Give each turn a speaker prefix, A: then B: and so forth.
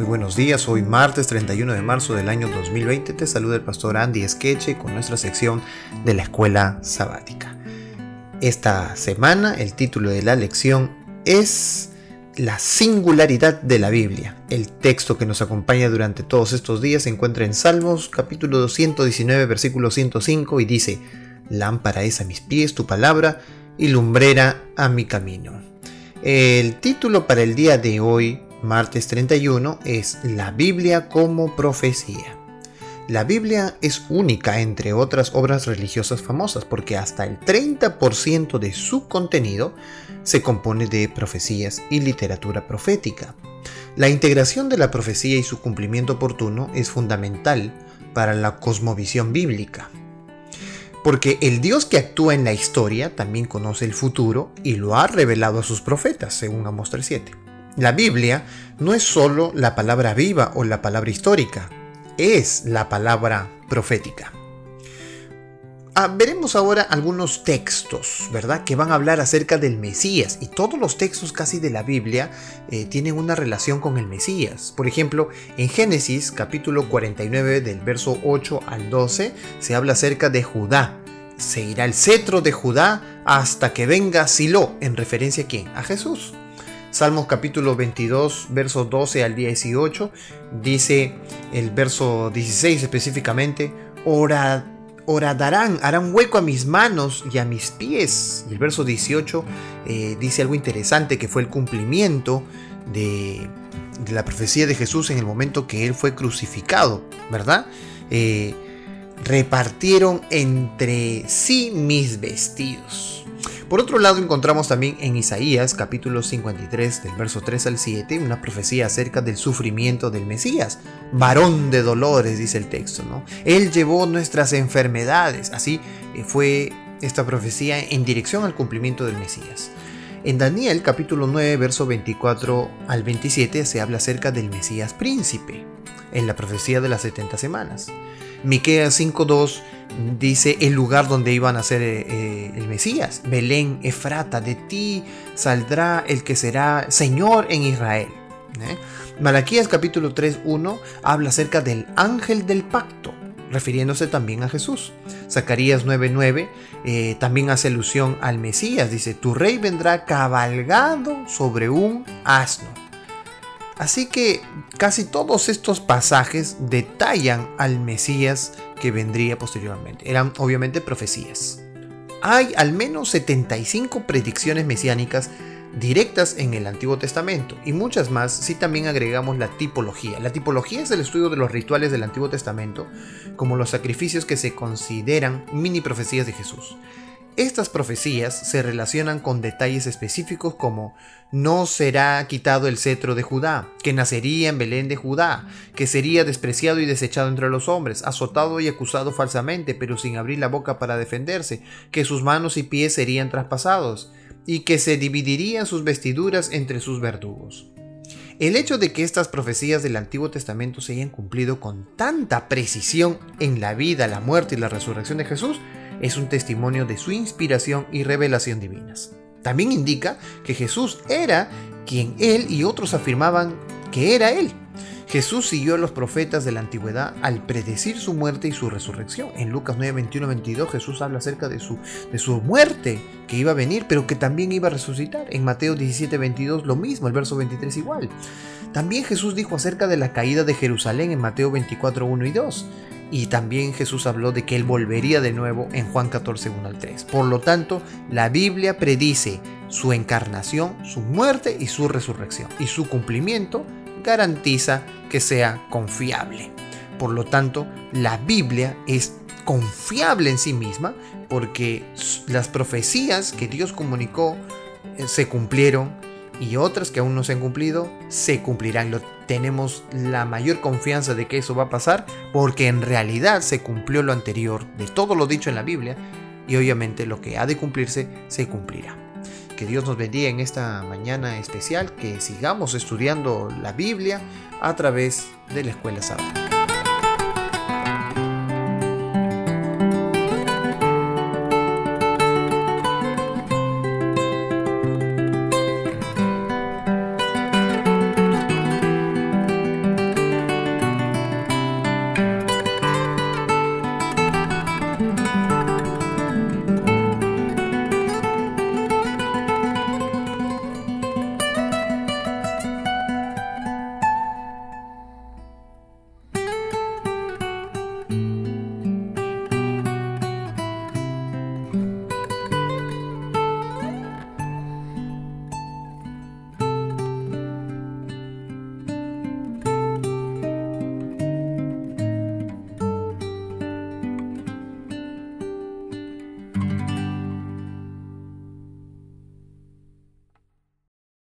A: Muy buenos días, hoy martes 31 de marzo del año 2020 te saluda el pastor Andy Esqueche con nuestra sección de la escuela sabática. Esta semana el título de la lección es La singularidad de la Biblia. El texto que nos acompaña durante todos estos días se encuentra en Salmos capítulo 219 versículo 105 y dice, Lámpara es a mis pies tu palabra y lumbrera a mi camino. El título para el día de hoy, martes 31, es La Biblia como profecía. La Biblia es única entre otras obras religiosas famosas porque hasta el 30% de su contenido se compone de profecías y literatura profética. La integración de la profecía y su cumplimiento oportuno es fundamental para la cosmovisión bíblica. Porque el Dios que actúa en la historia también conoce el futuro y lo ha revelado a sus profetas, según Amos 3.7. La Biblia no es solo la palabra viva o la palabra histórica, es la palabra profética. Ah, veremos ahora algunos textos, ¿verdad? Que van a hablar acerca del Mesías. Y todos los textos casi de la Biblia eh, tienen una relación con el Mesías. Por ejemplo, en Génesis capítulo 49 del verso 8 al 12 se habla acerca de Judá. Se irá el cetro de Judá hasta que venga Silo, en referencia a quién? A Jesús. Salmos capítulo 22, verso 12 al 18, dice el verso 16 específicamente, orad horadarán, harán hueco a mis manos y a mis pies. Y el verso 18 eh, dice algo interesante que fue el cumplimiento de, la profecía de Jesús en el momento que él fue crucificado, ¿verdad? Eh, repartieron entre sí mis vestidos. Por otro lado, encontramos también en Isaías capítulo 53 del verso 3 al 7 una profecía acerca del sufrimiento del Mesías. Varón de dolores, dice el texto, ¿no? Él llevó nuestras enfermedades. Así eh, fue esta profecía en dirección al cumplimiento del Mesías. En Daniel capítulo 9 verso 24 al 27 se habla acerca del Mesías príncipe, en la profecía de las 70 semanas. Miqueas 5:2 dice el lugar donde iban a ser eh, eh, el Mesías. Belén, Efrata, de ti saldrá el que será Señor en Israel. ¿eh? Malaquías capítulo 3.1 habla acerca del ángel del pacto, refiriéndose también a Jesús. Zacarías 9.9 también hace alusión al Mesías. Dice, tu rey vendrá cabalgado sobre un asno. Así que casi todos estos pasajes detallan al Mesías que vendría posteriormente. Eran obviamente profecías. Hay al menos 75 predicciones mesiánicas directas en el Antiguo Testamento y muchas más si también agregamos la tipología. La tipología es el estudio de los rituales del Antiguo Testamento como los sacrificios que se consideran mini profecías de Jesús. Estas profecías se relacionan con detalles específicos como no será quitado el cetro de Judá, que nacería en Belén de Judá, que sería despreciado y desechado entre los hombres, azotado y acusado falsamente, pero sin abrir la boca para defenderse, que sus manos y pies serían traspasados, y que se dividirían sus vestiduras entre sus verdugos. El hecho de que estas profecías del Antiguo Testamento se hayan cumplido con tanta precisión en la vida, la muerte y la resurrección de Jesús es un testimonio de su inspiración y revelación divinas. También indica que Jesús era quien él y otros afirmaban que era él. Jesús siguió a los profetas de la antigüedad al predecir su muerte y su resurrección. En Lucas 9, 21, 22 Jesús habla acerca de su, de su muerte que iba a venir, pero que también iba a resucitar. En Mateo 17, 22 lo mismo, el verso 23 igual. También Jesús dijo acerca de la caída de Jerusalén en Mateo 24, 1 y 2. Y también Jesús habló de que Él volvería de nuevo en Juan 14, 1 al 3. Por lo tanto, la Biblia predice su encarnación, su muerte y su resurrección. Y su cumplimiento garantiza que sea confiable. Por lo tanto, la Biblia es confiable en sí misma porque las profecías que Dios comunicó eh, se cumplieron y otras que aún no se han cumplido se cumplirán. Lo, tenemos la mayor confianza de que eso va a pasar porque en realidad se cumplió lo anterior de todo lo dicho en la Biblia y obviamente lo que ha de cumplirse se cumplirá. Que Dios nos bendiga en esta mañana especial, que sigamos estudiando la Biblia a través de la Escuela Sábado.